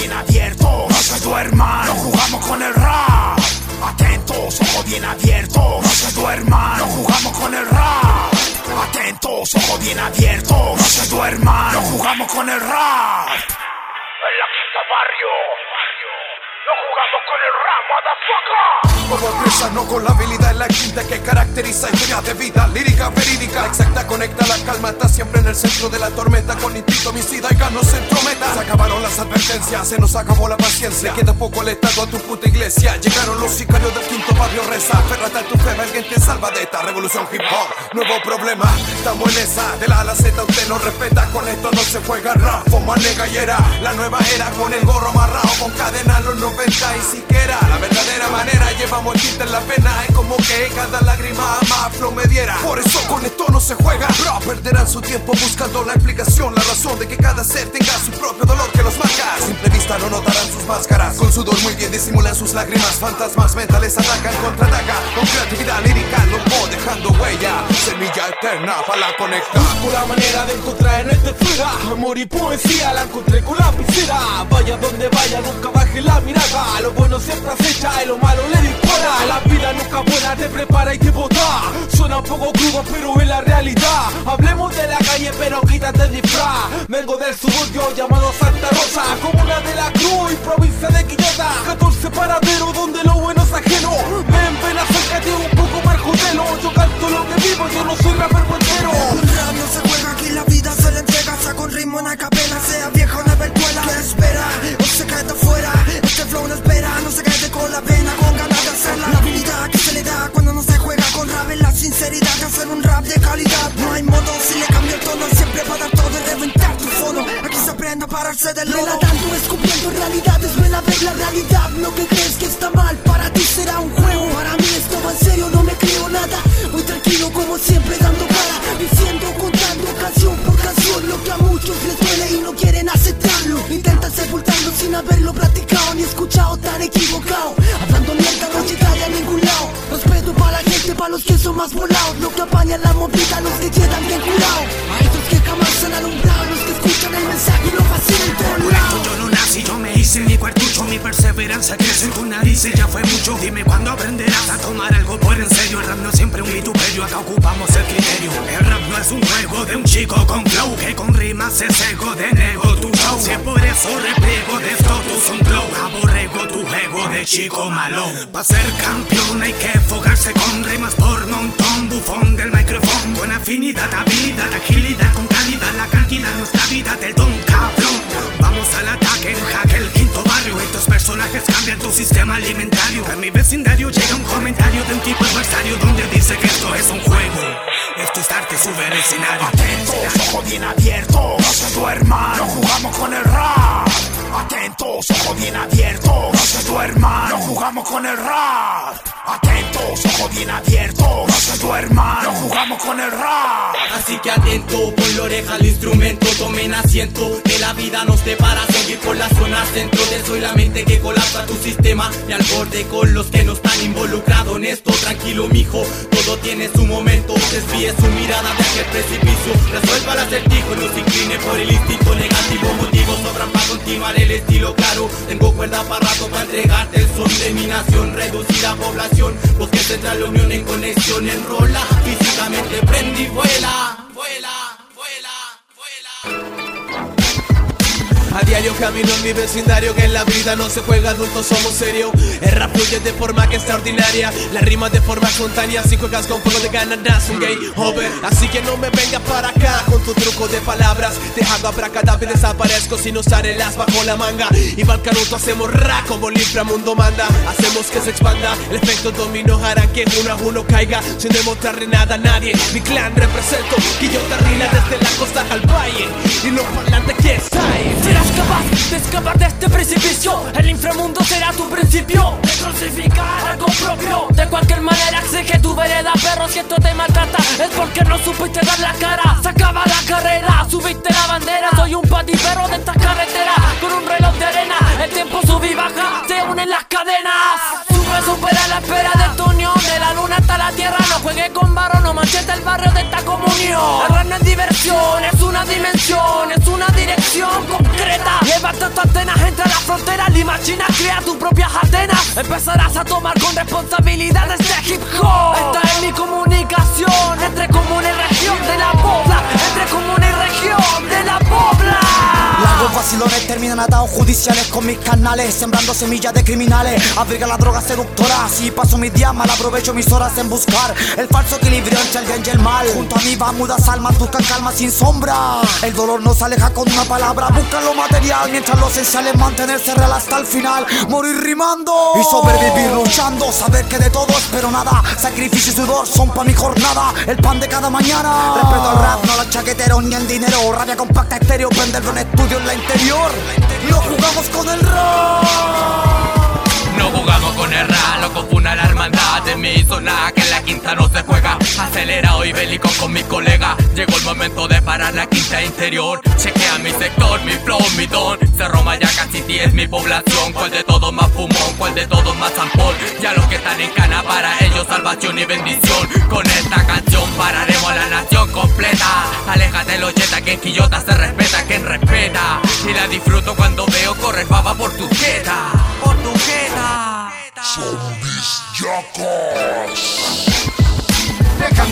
abiertos, no se duerman, no jugamos con el rap. Atentos, ojos bien abiertos, no se duerman, no jugamos con el rap. Atentos, ojos bien abiertos, no se duerman, no jugamos con el rap. La quinta barrio, no jugamos con el rap, motherfucker. Como empresa, no con la habilidad en la quinta que caracteriza historia de vida lírica, verídica. La exacta conecta la calma, está siempre en el centro de la tormenta. Con instinto homicida y ganos se entrometa. Se acabaron las advertencias, se nos acabó la paciencia. Queda poco el estado a tu puta iglesia. Llegaron los sicarios del quinto barrio, reza. Ferrata en tu fe, alguien te salva de esta revolución hip hop. Nuevo problema, estamos en esa. De la A a Z, usted no respeta. Con esto no se juega rap, foma negallera. La nueva era con el gorro amarrado, con cadena los 90 y siquiera. La verdadera manera el tinte en la pena. Es como que cada lágrima más flow me diera. Por eso con esto no se juega. Bro, perderán su tiempo buscando la explicación, la razón de que cada ser tenga su propio dolor que los marca. A simple vista no notarán sus máscaras. Con sudor muy bien disimulan sus lágrimas. Fantasmas mentales atacan, contraataca. Con creatividad lírica, loco, dejando huella. Semilla eterna para la conecta. Busco la manera de encontrar en este fuera Amor y poesía la encontré con la lapicera Vaya donde vaya, nunca baje la mirada. Lo bueno siempre acecha y lo malo le dispara. La vida nunca buena te prepara y te bota. Suena un poco crudo pero es la realidad. Hablemos de la calle pero quítate el disfraz. Vengo del suburbio llamado Santa Rosa Comuna de la Cruz y provincia de Quillota. 14 paraderos donde lo bueno es ajeno pararse del lodo Relatando, escupiendo realidades, ven a ver la realidad. Lo que crees que está mal, para ti será un juego. Para mí esto va en serio, no me creo nada. Muy tranquilo como siempre dando cara. Diciendo, contando canción por canción Lo que a muchos les duele y no quieren aceptarlo. Intentan sepultarlo sin haberlo practicado Ni escuchado tan equivocado. Hablando mierda no llegaré a ningún lado. Respeto para la gente, para los que son más volados. Los que apañan la movida, los que quedan bien curados A estos que jamás se han alumbrado Los que escuchan el mensaje hice mi cuartucho Mi perseverancia crece en tu nariz y ya fue mucho. Dime cuándo aprenderás a tomar algo por en serio. El rap no es siempre un vituperio, acá ocupamos el criterio. El rap no es un juego de un chico con flow Que con rimas se cego de nego tu show. Si es por eso repliego de esto tu un flow. Aborrego tu juego de chico malo. Pa' ser campeón hay que fogarse con rimas por montón. Bufón del micrófono Con afinidad, habilidad, agilidad Con cambian tu sistema alimentario. En mi vecindario llega un comentario de un tipo adversario Donde dice que esto es un juego. Esto es arte, sube el escenario. Atentos, ojos bien abiertos No se duerman, no jugamos con el rap. Atentos, ojos bien abiertos No se duerman, no jugamos con el rap Atentos, ojos bien abiertos. No se duerman, no jugamos con el rap. Así que atento, pon la oreja al instrumento, tomen asiento Que la vida nos para seguir por la zona centro. De soy la mente que colapsa tu sistema. Y al borde con los que no están involucrados en esto. Tranquilo mijo, todo tiene su momento. Desvíe su mirada de aquel precipicio. Resuelva el acertijo, no se incline por el instinto negativo. Motivos sobran para continuar el estilo claro. Tengo cuerda para rato para entregarte el son de mi nación. Reducida población, bosque central, la unión en conexión Enrola, físicamente prende y vuela Vuela, vuela, vuela diario camino en mi vecindario que en la vida no se juega adultos somos serios. El rap fluye de forma que extraordinaria. La rima de forma espontánea Si juegas con fuego de ganarás un gay over. Así que no me vengas para acá con tu truco de palabras. Dejando abracadabra y desaparezco sin usar el as bajo la manga. Y Balcanuto hacemos rap como el inframundo manda. Hacemos que se expanda. El efecto dominó hará que uno a uno caiga. Sin demostrarle nada a nadie Mi clan represento. Quillota Rila desde la costa al valle. Y los parlantes que están capaz de escapar de este precipicio. El inframundo será tu principio. De crucificar algo propio. De cualquier manera exige tu vereda Perro si esto te maltrata Es porque no supiste dar la cara. Se acaba la carrera, subiste la bandera. Soy un patipero de esta carretera Con un reloj de arena. El tiempo sube y baja, se unen las cadenas. Sube, supera la espera de tu unión De la luna hasta la tierra. No juegue con barro, no manchete el barrio de esta comunión. El no es diversión, es un una dimensión, es una dirección imagina, crea tus propias antenas. Empezarás a tomar con responsabilidad este hip hop. Esta es mi comunicación entre comuna y región de la pobla, entre comuna y región de la pobla. Los vacilones terminan atados judiciales con mis canales Sembrando semillas de criminales. Abriga la droga seductora Así paso mis días, mal aprovecho mis horas en buscar El falso equilibrio entre el bien y el mal. Junto a mí va mudas almas, buscan calma sin sombra. El dolor no se aleja con una palabra Buscan lo material mientras lo esencial es mantenerse real hasta el final. Morir rimando Y sobrevivir luchando Saber que de todo espero nada. Sacrificio y sudor son pa' mi jornada El pan de cada mañana. Respeto al rap, no los chaqueteros ni el dinero. Rabia compacta estéreo, prenderlo en estudio en la No jugamos con el rap. No jugamos con el rap, lo confuna la hermandad de mi zona Que en la quinta no se juega. Acelerado y bélico con mis colegas Llegó el momento de parar la quinta interior. Chequea mi sector, mi flow, mi don. Cerro ya casi 10 mi población. ¿Cuál de todos más fumón? ¿Cuál de todos más zampón? Ya los que están en cana para ellos salvación y bendición. Con esta canción pararemos a la nación completa. Aléjate los jeta que en Quillota se respeta quien respeta. Y la disfruto cuando veo correr baba por tu jeta. Por tu jeta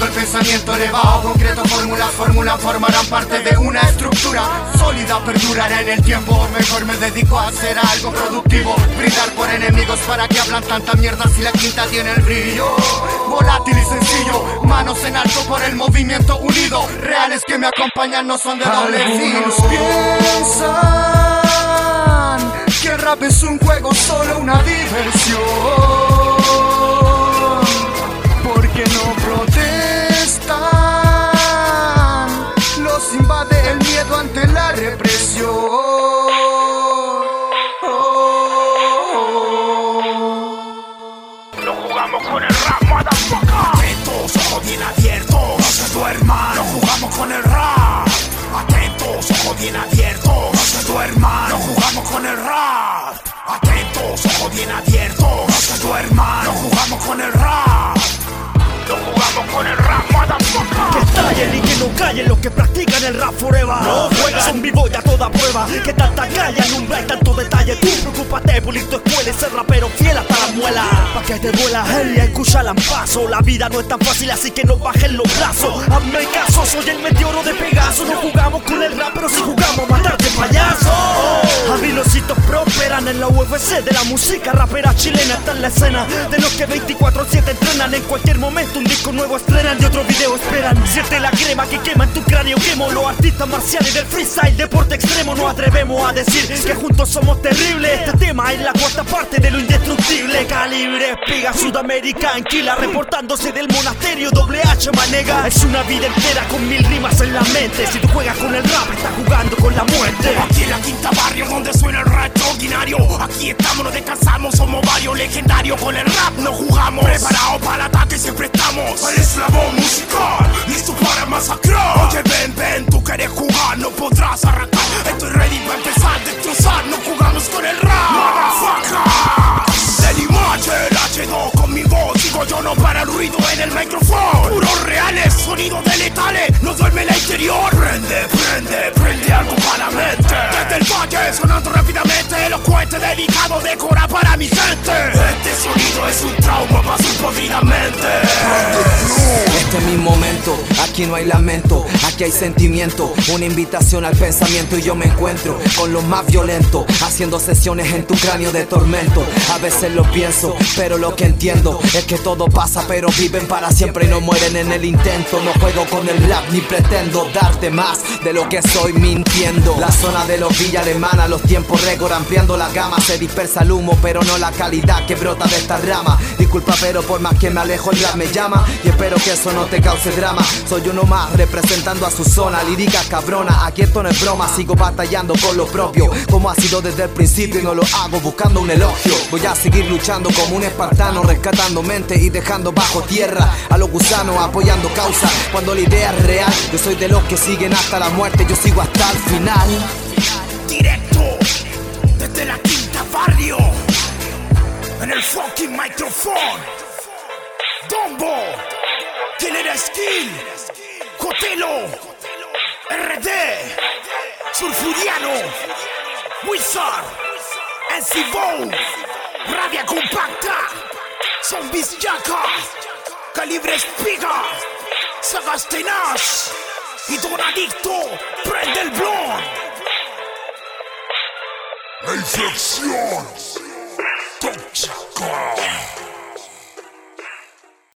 El pensamiento elevado, concreto, fórmulas, fórmulas formarán parte de una estructura sólida, perdurará en el tiempo. Mejor me dedico a hacer algo productivo, brindar por enemigos para que hablan tanta mierda si la quinta tiene el brillo. Volátil y sencillo, manos en alto por el movimiento unido. Reales que me acompañan no son de doble Algunos piensan que el rap es un juego, solo una diversión. Porque no el ante la represión. Atentos, ojos bien abiertos, no se duerman, no jugamos con el rap. Atentos, ojos bien abiertos, no se duerman, no jugamos con el rap. Atentos, ojos bien abiertos, no se duerman, no jugamos con el rap. Estallen y que no callen los que practican el rap forever. No juegan, son vivos a toda prueba. Que tanta calla, alumbra y tanto detalle. Tú preocúpate, pulir tu escuela y ser rapero fiel hasta la muela. Pa' que te duela, hey, escucha el paso. La vida no es tan fácil, así que no bajen los brazos. Hazme caso, soy el meteoro De la música rapera chilena está en la escena. De los que 24-7 entrenan En cualquier momento un disco nuevo estrenan Y otro video esperan. Siente la crema que quema en tu cráneo Quemo los artistas marciales del freestyle Deporte extremo. No atrevemos a decir Que juntos somos terribles. Este tema es la cuarta parte de lo indestructible. Calibre, espiga, Sudamérica Anquila reportándose del monasterio Doble H manega. Es una vida entera con mil rimas en la mente. Si tú juegas con el rap estás jugando con la muerte. Aquí en la quinta barrio donde suena el rap extraordinario estamos, no descansamos, somos varios legendarios Con el rap no jugamos, preparados para el ataque siempre estamos. Al eslabón musical, listo para masacrar. Oye ven, ven, tú quieres jugar, no podrás arrancar. Estoy ready para empezar, destrozar, no jugamos con el rap. Motherfucker. Del imagen, el H2 con mi voz Yo no para el ruido en el micrófono. Puros reales, sonidos de letales No duerme el interior. Prende, prende, prende algo para la mente. Desde el valle sonando rápidamente Elocuente, delicado, decora para mi gente. Este sonido es un trauma para su podrida mente Este es mi momento, aquí no hay lamento, aquí hay sentimiento, una invitación al pensamiento y yo me encuentro con lo más violento, haciendo sesiones en tu cráneo de tormento. A veces lo pienso, pero lo que entiendo es que todo pasa, pero viven para siempre y no mueren en el intento. No juego con el rap ni pretendo darte más de lo que soy mintiendo. La zona de los villas alemana, los tiempos récord ampliando la gama, se dispersa el humo, pero no la calidad que brota de esta rama. Disculpa, pero por más que me alejo, el rap me llama y espero que eso no te cause drama. Soy uno más representando a su zona, lírica cabrona. Aquí esto no es broma, sigo batallando con lo propio, como ha sido desde el principio y no lo hago buscando un elogio. Voy a seguir luchando como un espartano, rescatando y dejando bajo tierra a los gusanos, apoyando causa. Cuando la idea es real, yo soy de los que siguen hasta la muerte, yo sigo hasta el final. Directo desde la quinta barrio En el fucking micrófono Dombo Killer Skill Cotelo RD, Surfuriano, Wizard, NC Rabia Compacta, Zombies Yaka, Calibre Espiga, Sagas y Don Adicto, prende el blon. La tóxica.